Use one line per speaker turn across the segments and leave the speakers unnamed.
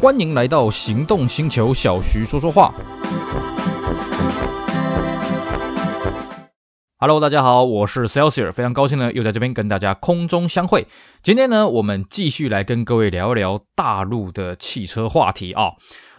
欢迎来到行动星球，小徐说说话。Hello，大家好，我是 Celsius，非常高兴呢，又在这边跟大家空中相会。今天呢，我们继续来跟各位聊一聊大陆的汽车话题啊。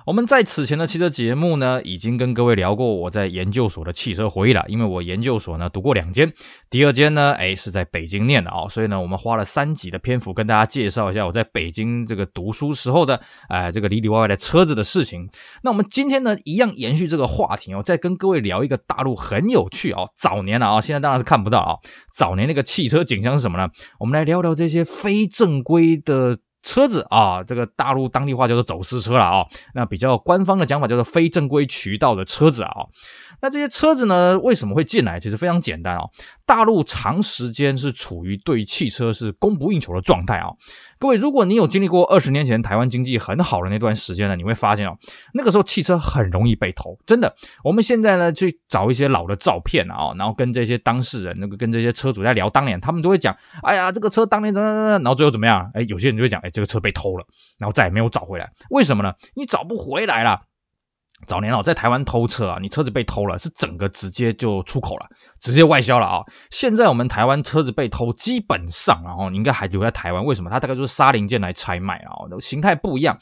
我们在此前的汽车节目呢，已经跟各位聊过我在研究所的汽车回忆了。因为我研究所呢读过两间，第二间呢，哎是在北京念的啊，所以呢，我们花了三集的篇幅跟大家介绍一下我在北京这个读书时候的，哎这个里里外外的车子的事情。那我们今天呢，一样延续这个话题哦，再跟各位聊一个大陆很有趣哦，早年了啊，现在当然是看不到啊，早年那个汽车景象是什么呢？我们来聊聊这些非正规的。车子啊，这个大陆当地话叫做走私车了啊，那比较官方的讲法叫做非正规渠道的车子啊。那这些车子呢，为什么会进来？其实非常简单啊。大陆长时间是处于对汽车是供不应求的状态啊。各位，如果你有经历过二十年前台湾经济很好的那段时间呢，你会发现哦，那个时候汽车很容易被偷，真的。我们现在呢去找一些老的照片啊，然后跟这些当事人，那个跟这些车主在聊当年，他们都会讲，哎呀，这个车当年怎么怎么，然后最后怎么样？哎，有些人就会讲，哎，这个车被偷了，然后再也没有找回来。为什么呢？你找不回来了。早年哦，在台湾偷车啊，你车子被偷了，是整个直接就出口了，直接外销了啊。现在我们台湾车子被偷，基本上然后你应该还留在台湾，为什么？它大概就是杀零件来拆卖啊，形态不一样。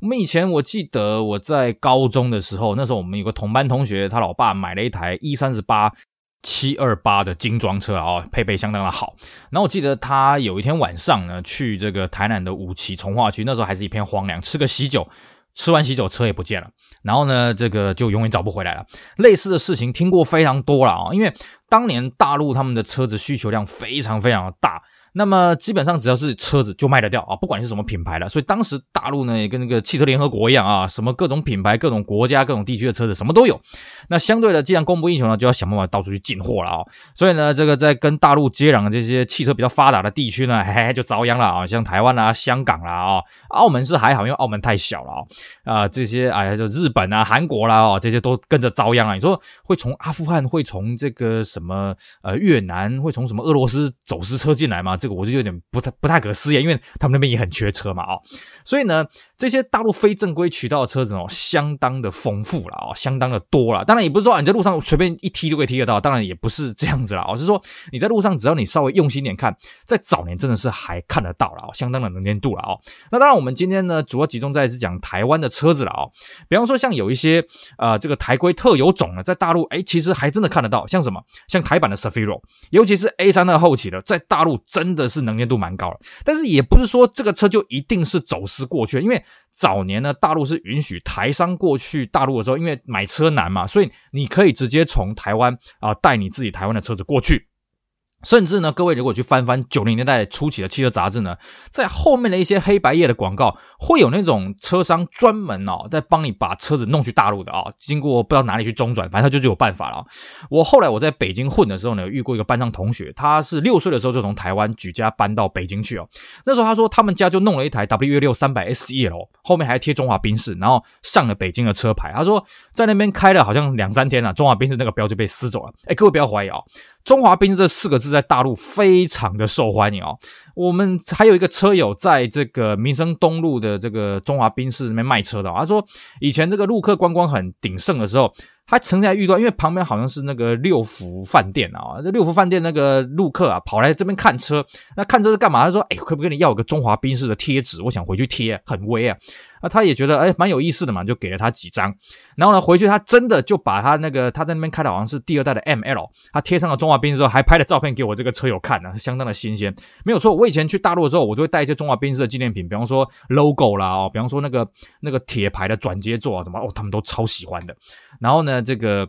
我们以前我记得我在高中的时候，那时候我们有个同班同学，他老爸买了一台 E 三十八七二八的精装车啊，配备相当的好。然后我记得他有一天晚上呢，去这个台南的五期重划区，那时候还是一片荒凉，吃个喜酒。吃完喜酒，车也不见了，然后呢，这个就永远找不回来了。类似的事情听过非常多了啊，因为当年大陆他们的车子需求量非常非常的大。那么基本上只要是车子就卖得掉啊，不管是什么品牌的。所以当时大陆呢也跟那个汽车联合国一样啊，什么各种品牌、各种国家、各种地区的车子什么都有。那相对的，既然供不应求呢，就要想办法到处去进货了啊。所以呢，这个在跟大陆接壤的这些汽车比较发达的地区呢，嘿嘿就遭殃了啊，像台湾啦、香港啦啊，澳门是还好，因为澳门太小了啊。啊，这些哎呀，就日本啊、韩国啦啊，这些都跟着遭殃啊。你说会从阿富汗、会从这个什么呃越南、会从什么俄罗斯走私车进来吗？这个我就有点不太不太可思议，因为他们那边也很缺车嘛，哦，所以呢，这些大陆非正规渠道的车子哦，相当的丰富了哦，相当的多了。当然也不是说你在路上随便一踢就可以踢得到，当然也不是这样子了，而是说你在路上只要你稍微用心点看，在早年真的是还看得到了哦，相当的能见度了哦。那当然，我们今天呢，主要集中在是讲台湾的车子了哦，比方说像有一些呃这个台规特有种呢，在大陆哎，其实还真的看得到，像什么像台版的 Safiro，尤其是 A32 后期的，在大陆真真的是能。见度蛮高了，但是也不是说这个车就一定是走私过去，因为早年呢，大陆是允许台商过去大陆的时候，因为买车难嘛，所以你可以直接从台湾啊带你自己台湾的车子过去。甚至呢，各位如果去翻翻九零年代初期的汽车杂志呢，在后面的一些黑白页的广告，会有那种车商专门哦，在帮你把车子弄去大陆的啊、经过不知道哪里去中转，反正他就就有办法了。我后来我在北京混的时候呢，遇过一个班上同学，他是六岁的时候就从台湾举家搬到北京去哦。那时候他说他们家就弄了一台 W 六三百 S E 哦后面还贴中华宾士，然后上了北京的车牌。他说在那边开了好像两三天了、啊，中华宾士那个标就被撕走了。哎，各位不要怀疑啊、哦。中华宾士这四个字在大陆非常的受欢迎哦。我们还有一个车友在这个民生东路的这个中华宾士那边卖车的，他说以前这个陆客观光很鼎盛的时候。他曾经遇到，因为旁边好像是那个六福饭店啊，这六福饭店那个陆客啊，跑来这边看车。那看车是干嘛？他说：“哎，可不可以跟你要个中华宾士的贴纸？我想回去贴，很威啊。”那他也觉得哎，蛮有意思的嘛，就给了他几张。然后呢，回去他真的就把他那个他在那边开的好像是第二代的 ML，他贴上了中华宾士之后，还拍了照片给我这个车友看呢，相当的新鲜。没有错，我以前去大陆的时候，我就会带一些中华宾士的纪念品，比方说 logo 啦，哦，比方说那个那个铁牌的转接座啊，什么哦，他们都超喜欢的。然后呢，这个。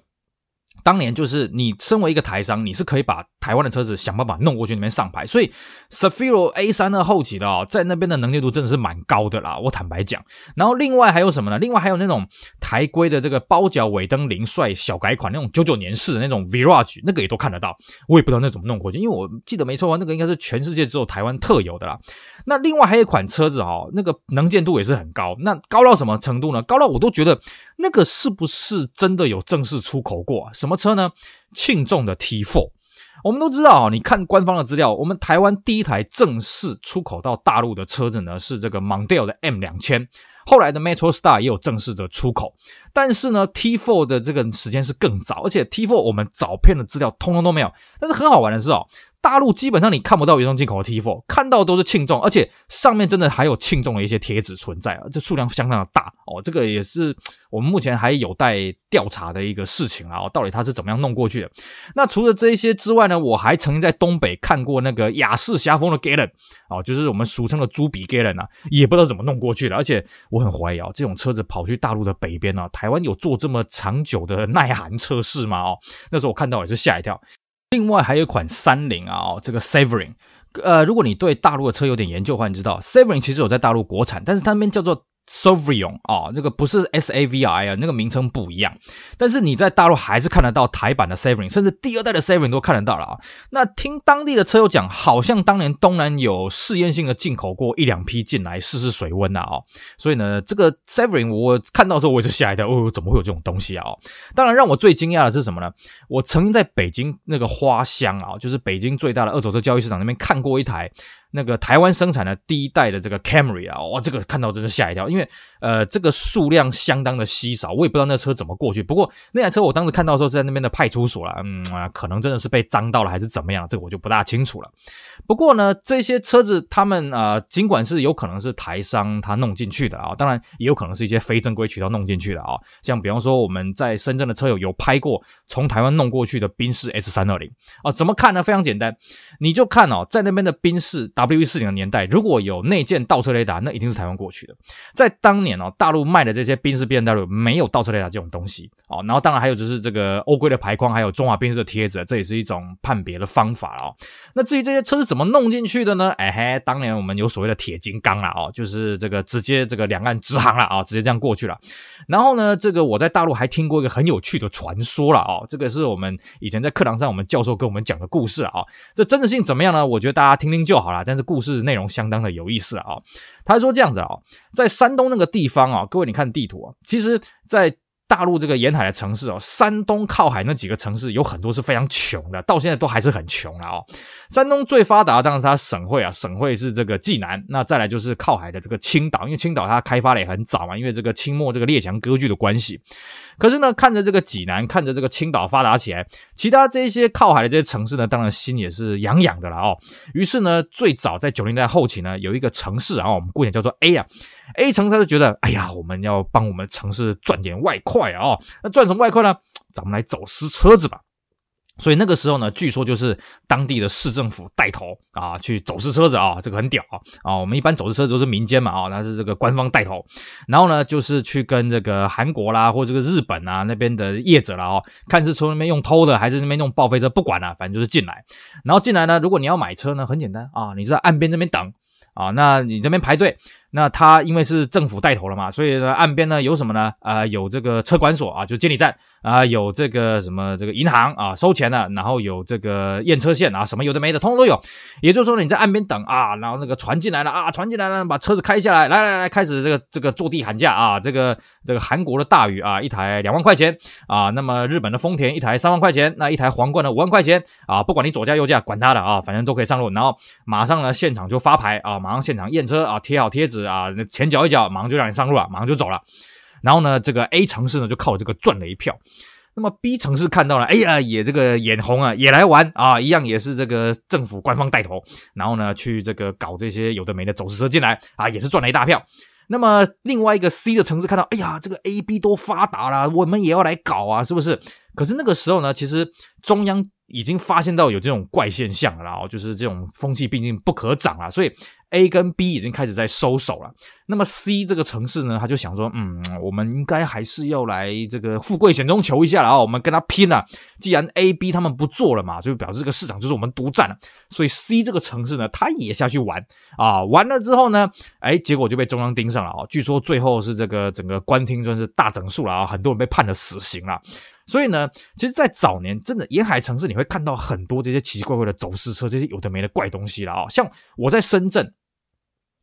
当年就是你身为一个台商，你是可以把台湾的车子想办法弄过去那边上牌，所以 Safiro A32 后期的啊、哦，在那边的能见度真的是蛮高的啦。我坦白讲，然后另外还有什么呢？另外还有那种台规的这个包角尾灯零帅小改款，那种九九年式的那种 Virage，那个也都看得到。我也不知道那怎么弄过去，因为我记得没错啊，那个应该是全世界只有台湾特有的啦。那另外还有一款车子哦，那个能见度也是很高，那高到什么程度呢？高到我都觉得那个是不是真的有正式出口过啊？什么车呢？庆众的 T4。我们都知道啊，你看官方的资料，我们台湾第一台正式出口到大陆的车子呢，是这个 Mondeo 的 M 两千。后来的 Metro Star 也有正式的出口，但是呢，T4 的这个时间是更早，而且 T4 我们早片的资料通通都没有。但是很好玩的是哦。大陆基本上你看不到原装进口的 T4，看到都是庆众，而且上面真的还有庆众的一些贴纸存在啊，这数量相当的大哦。这个也是我们目前还有待调查的一个事情啊，到底它是怎么样弄过去的？那除了这一些之外呢，我还曾经在东北看过那个雅士侠风的 Galen 哦，就是我们俗称的猪鼻 Galen 啊，也不知道怎么弄过去的。而且我很怀疑啊，这种车子跑去大陆的北边啊，台湾有做这么长久的耐寒测试吗？哦，那时候我看到也是吓一跳。另外还有一款三菱啊，哦，这个 Severin，呃，如果你对大陆的车有点研究的话，你知道 Severin 其实有在大陆国产，但是他们叫做。Savion 啊，这个不是 S A V I 啊，那个名称不一样。但是你在大陆还是看得到台版的 Savion，甚至第二代的 Savion 都看得到了啊。那听当地的车友讲，好像当年东南有试验性的进口过一两批进来试试水温呐哦。所以呢，这个 Savion 我看到之后我也是吓一跳，哦，怎么会有这种东西啊？哦当然让我最惊讶的是什么呢？我曾经在北京那个花乡啊，就是北京最大的二手车交易市场那边看过一台。那个台湾生产的第一代的这个 Camry 啊，哇，这个看到真是吓一跳，因为呃，这个数量相当的稀少，我也不知道那车怎么过去。不过那台车我当时看到的时候是在那边的派出所了，嗯啊，可能真的是被脏到了还是怎么样，这个我就不大清楚了。不过呢，这些车子他们啊、尽管是有可能是台商他弄进去的啊，当然也有可能是一些非正规渠道弄进去的啊，像比方说我们在深圳的车友有拍过从台湾弄过去的宾士 S 三二零啊，怎么看呢？非常简单，你就看哦，在那边的宾士。W 四零的年代，如果有内建倒车雷达，那一定是台湾过去的。在当年哦，大陆卖的这些宾士 B N W 没有倒车雷达这种东西哦。然后当然还有就是这个欧规的排框，还有中华宾士的贴纸，这也是一种判别的方法哦。那至于这些车是怎么弄进去的呢？哎嘿，当年我们有所谓的铁金刚了哦，就是这个直接这个两岸直航了啊，直接这样过去了。然后呢，这个我在大陆还听过一个很有趣的传说了哦，这个是我们以前在课堂上我们教授跟我们讲的故事啊。这真实性怎么样呢？我觉得大家听听就好了。但是故事内容相当的有意思啊！他说这样子啊，在山东那个地方啊，各位你看地图啊，其实，在。大陆这个沿海的城市哦，山东靠海那几个城市有很多是非常穷的，到现在都还是很穷了哦。山东最发达的当然是它省会啊，省会是这个济南，那再来就是靠海的这个青岛，因为青岛它开发的也很早嘛，因为这个清末这个列强割据的关系。可是呢，看着这个济南，看着这个青岛发达起来，其他这些靠海的这些城市呢，当然心也是痒痒的了哦。于是呢，最早在九零年代后期呢，有一个城市啊，我们姑且叫做 A 啊。A 城他就觉得，哎呀，我们要帮我们城市赚点外快啊！那赚什么外快呢？咱们来走私车子吧。所以那个时候呢，据说就是当地的市政府带头啊，去走私车子啊，这个很屌啊！啊，我们一般走私车子都是民间嘛啊，那是这个官方带头。然后呢，就是去跟这个韩国啦，或者这个日本啊那边的业者啦哦，看是从那边用偷的，还是那边用报废车，不管了，反正就是进来。然后进来呢，如果你要买车呢，很简单啊，你在岸边这边等啊，那你这边排队。那他因为是政府带头了嘛，所以呢，岸边呢有什么呢？啊、有这个车管所啊，就监理站啊、有这个什么这个银行啊，收钱的，然后有这个验车线啊，什么有的没的，通通都有。也就是说呢，你在岸边等啊，然后那个船进来了啊，船进来了，把车子开下来，来来来，开始这个这个坐地喊价啊，这个这个韩国的大宇啊，一台两万块钱啊，那么日本的丰田一台三万块钱，那一台皇冠的五万块钱啊，不管你左驾右驾，管他的啊，反正都可以上路。然后马上呢，现场就发牌啊，马上现场验车啊，贴好贴纸。啊，那钱缴一脚，马上就让你上路了，马上就走了。然后呢，这个 A 城市呢就靠这个赚了一票。那么 B 城市看到了，哎呀，也这个眼红啊，也来玩啊，一样也是这个政府官方带头，然后呢去这个搞这些有的没的走私车进来啊，也是赚了一大票。那么 另外一个 C 的城市看到，哎呀，这个 A、B 都发达了，我们也要来搞啊，是不是？可是那个时候呢，其实中央已经发现到有这种怪现象了，然后就是这种风气毕竟不可长了，所以。A 跟 B 已经开始在收手了，那么 C 这个城市呢，他就想说，嗯，我们应该还是要来这个富贵险中求一下了啊，我们跟他拼啊！既然 A、B 他们不做了嘛，就表示这个市场就是我们独占了，所以 C 这个城市呢，他也下去玩啊，完了之后呢，哎，结果就被中央盯上了啊，据说最后是这个整个官厅算是大整数了啊，很多人被判了死刑了。所以呢，其实，在早年，真的沿海城市你会看到很多这些奇奇怪怪的走私车，这些有的没的怪东西了啊，像我在深圳。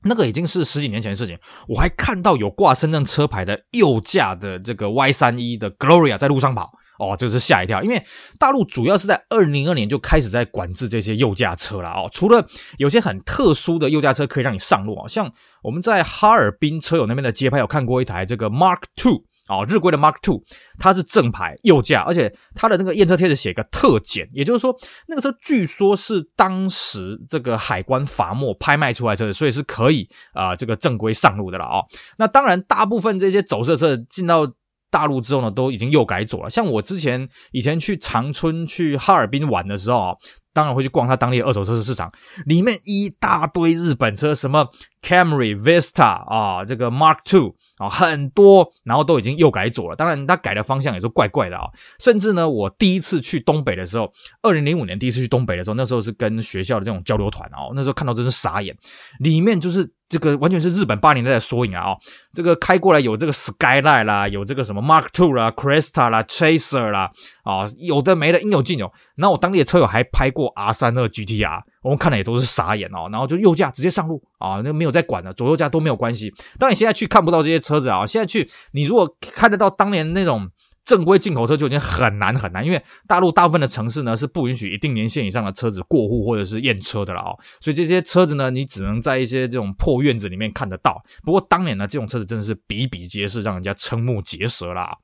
那个已经是十几年前的事情，我还看到有挂深圳车牌的右驾的这个 Y 三一的 Gloria 在路上跑哦，这个是吓一跳，因为大陆主要是在二零二年就开始在管制这些右驾车了哦。除了有些很特殊的右驾车可以让你上路啊，像我们在哈尔滨车友那边的街拍有看过一台这个 Mark Two。哦，日规的 Mark Two，它是正牌右驾，而且它的那个验车贴纸写个特检，也就是说，那个车据说是当时这个海关罚没拍卖出来车子，所以是可以啊、这个正规上路的了哦。那当然，大部分这些走私车进到大陆之后呢，都已经右改左了。像我之前以前去长春、去哈尔滨玩的时候啊。当然会去逛他当地的二手车市场，里面一大堆日本车，什么 Camry、Vista 啊，这个 Mark Two 啊，很多，然后都已经右改左了。当然，他改的方向也是怪怪的啊。甚至呢，我第一次去东北的时候，二零零五年第一次去东北的时候，那时候是跟学校的这种交流团哦，那时候看到真是傻眼，里面就是。这个完全是日本八零年代的缩影啊！哦，这个开过来有这个 Skyline 啦，有这个什么 Mark Two 啦，Cresta 啦，Chaser 啦，啊，有的没的应有尽有。然后我当地的车友还拍过 R 三二 GTR，我们看了也都是傻眼哦。然后就右驾直接上路啊，那没有再管了，左右驾都没有关系。当然现在去看不到这些车子啊，现在去你如果看得到当年那种。正规进口车就已经很难很难，因为大陆大部分的城市呢是不允许一定年限以上的车子过户或者是验车的了哦，所以这些车子呢你只能在一些这种破院子里面看得到。不过当年呢这种车子真的是比比皆是，让人家瞠目结舌啦。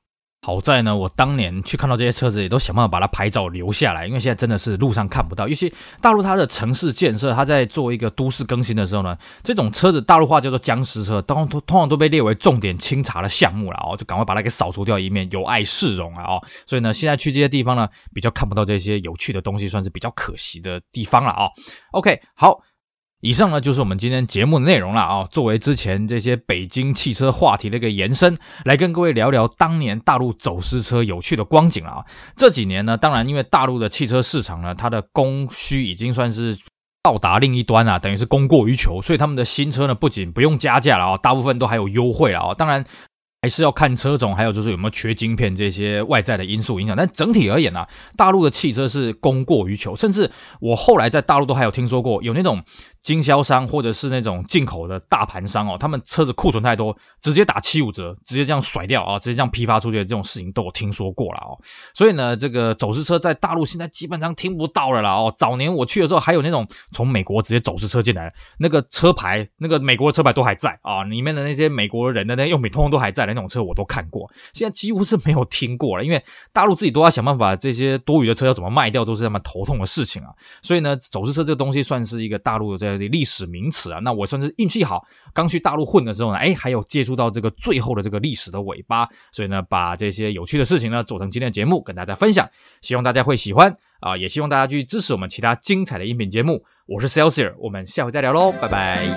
好在呢，我当年去看到这些车子，也都想办法把它拍照留下来，因为现在真的是路上看不到。尤其大陆它的城市建设，它在做一个都市更新的时候呢，这种车子大陆话叫做僵尸车，通通通常都被列为重点清查的项目了哦，就赶快把它给扫除掉，以免有碍市容啊哦。所以呢，现在去这些地方呢，比较看不到这些有趣的东西，算是比较可惜的地方了啊。OK，好。以上呢就是我们今天节目的内容了啊！作为之前这些北京汽车话题的一个延伸，来跟各位聊聊当年大陆走私车有趣的光景了啊！这几年呢，当然因为大陆的汽车市场呢，它的供需已经算是到达另一端啊，等于是供过于求，所以他们的新车呢，不仅不用加价了啊，大部分都还有优惠了啊！当然。还是要看车种，还有就是有没有缺晶片这些外在的因素影响。但整体而言呢、大陆的汽车是供过于求，甚至我后来在大陆都还有听说过有那种经销商或者是那种进口的大盘商哦，他们车子库存太多，直接打七五折，直接这样甩掉啊，直接这样批发出去的这种事情都有听说过了哦。所以呢，这个走私车在大陆现在基本上听不到了啦哦。早年我去的时候，还有那种从美国直接走私车进来，那个车牌，那个美国的车牌都还在啊，里面的那些美国人的那用品通通都还在的。那种车我都看过，现在几乎是没有听过了，因为大陆自己都要想办法，这些多余的车要怎么卖掉，都是他们头痛的事情啊。所以呢，走私车这个东西算是一个大陆历史名词啊。那我算是运气好，刚去大陆混的时候呢，哎，还有接触到这个最后的这个历史的尾巴，所以呢，把这些有趣的事情呢做成今天的节目跟大家分享，希望大家会喜欢啊，也希望大家去支持我们其他精彩的音频节目。我是 Celsius，我们下回再聊喽，拜拜。